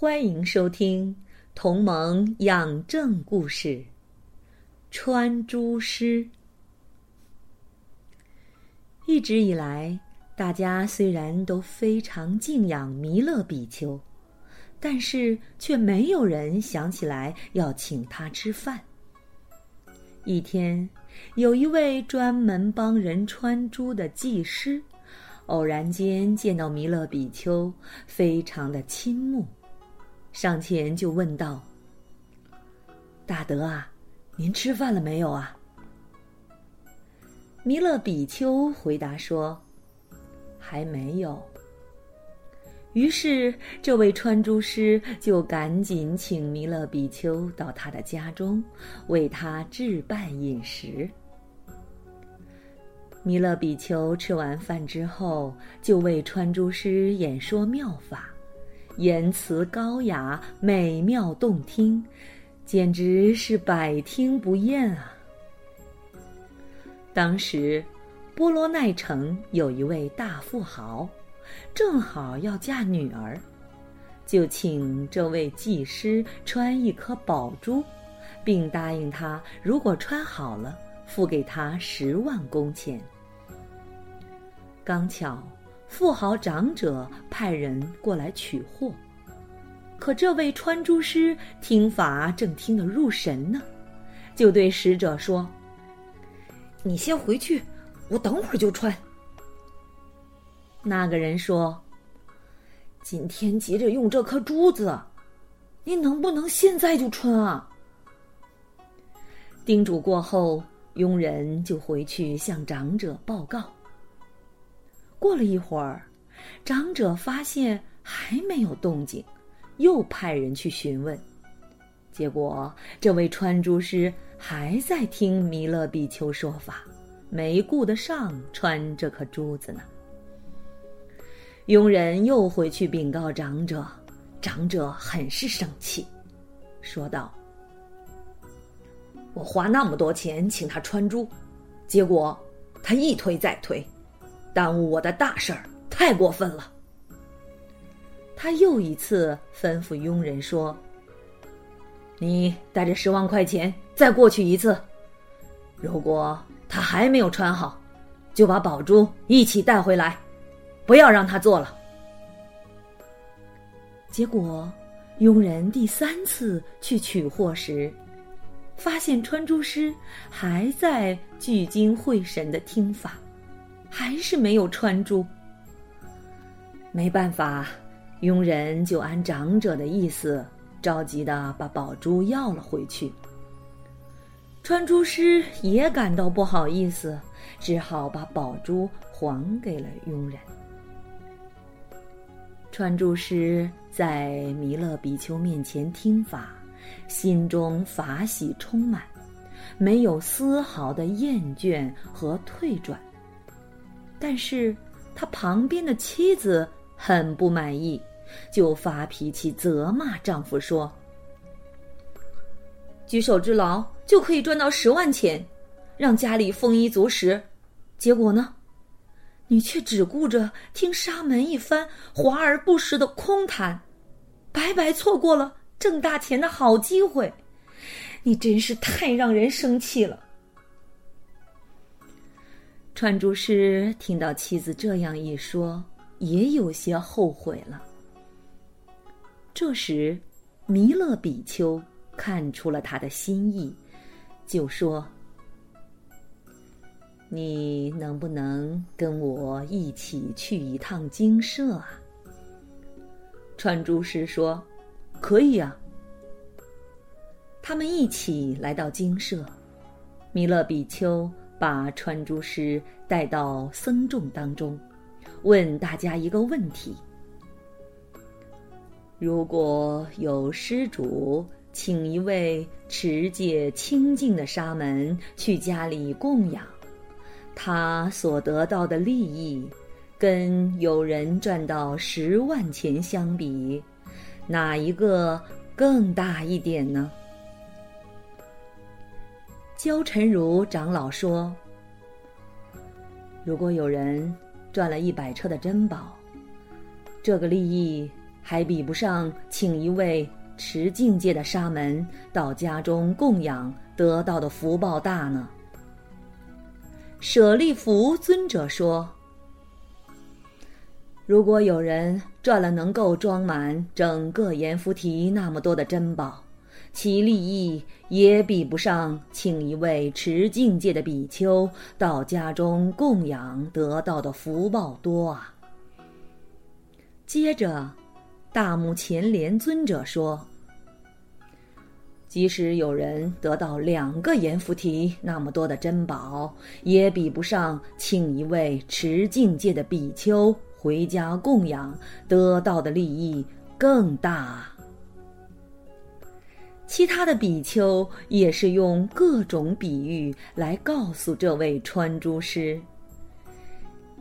欢迎收听《同盟养正故事》。穿珠师。一直以来，大家虽然都非常敬仰弥勒比丘，但是却没有人想起来要请他吃饭。一天，有一位专门帮人穿珠的技师，偶然间见到弥勒比丘，非常的倾慕。上前就问道：“大德啊，您吃饭了没有啊？”弥勒比丘回答说：“还没有。”于是，这位穿珠师就赶紧请弥勒比丘到他的家中，为他置办饮食。弥勒比丘吃完饭之后，就为穿珠师演说妙法。言辞高雅，美妙动听，简直是百听不厌啊！当时，波罗奈城有一位大富豪，正好要嫁女儿，就请这位技师穿一颗宝珠，并答应他，如果穿好了，付给他十万工钱。刚巧。富豪长者派人过来取货，可这位穿珠师听法正听得入神呢，就对使者说：“你先回去，我等会儿就穿。”那个人说：“今天急着用这颗珠子，你能不能现在就穿啊？”叮嘱过后，佣人就回去向长者报告。过了一会儿，长者发现还没有动静，又派人去询问，结果这位穿珠师还在听弥勒比丘说法，没顾得上穿这颗珠子呢。佣人又回去禀告长者，长者很是生气，说道：“我花那么多钱请他穿珠，结果他一推再推。”耽误我的大事儿，太过分了。他又一次吩咐佣人说：“你带着十万块钱再过去一次，如果他还没有穿好，就把宝珠一起带回来，不要让他做了。”结果，佣人第三次去取货时，发现穿珠师还在聚精会神的听法。还是没有穿珠，没办法，佣人就按长者的意思，着急的把宝珠要了回去。穿珠师也感到不好意思，只好把宝珠还给了佣人。穿珠师在弥勒比丘面前听法，心中法喜充满，没有丝毫的厌倦和退转。但是，他旁边的妻子很不满意，就发脾气责骂丈夫说：“举手之劳就可以赚到十万钱，让家里丰衣足食，结果呢，你却只顾着听沙门一番华而不实的空谈，白白错过了挣大钱的好机会，你真是太让人生气了。”串珠师听到妻子这样一说，也有些后悔了。这时，弥勒比丘看出了他的心意，就说：“你能不能跟我一起去一趟精舍啊？”串珠师说：“可以啊。”他们一起来到精舍，弥勒比丘。把穿珠师带到僧众当中，问大家一个问题：如果有施主请一位持戒清净的沙门去家里供养，他所得到的利益，跟有人赚到十万钱相比，哪一个更大一点呢？焦晨如长老说：“如果有人赚了一百车的珍宝，这个利益还比不上请一位持境界的沙门到家中供养得到的福报大呢。”舍利弗尊者说：“如果有人赚了能够装满整个阎浮提那么多的珍宝，其利益也比不上请一位持境界的比丘到家中供养得到的福报多啊。”接着，大目犍连尊者说：“即使有人得到两个阎浮提那么多的珍宝，也比不上请一位持境界的比丘回家供养得到的利益更大。”其他的比丘也是用各种比喻来告诉这位穿珠师：“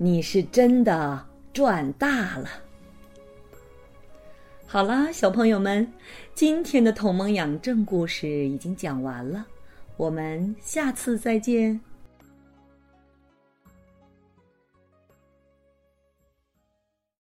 你是真的赚大了。”好啦，小朋友们，今天的同盟养正故事已经讲完了，我们下次再见。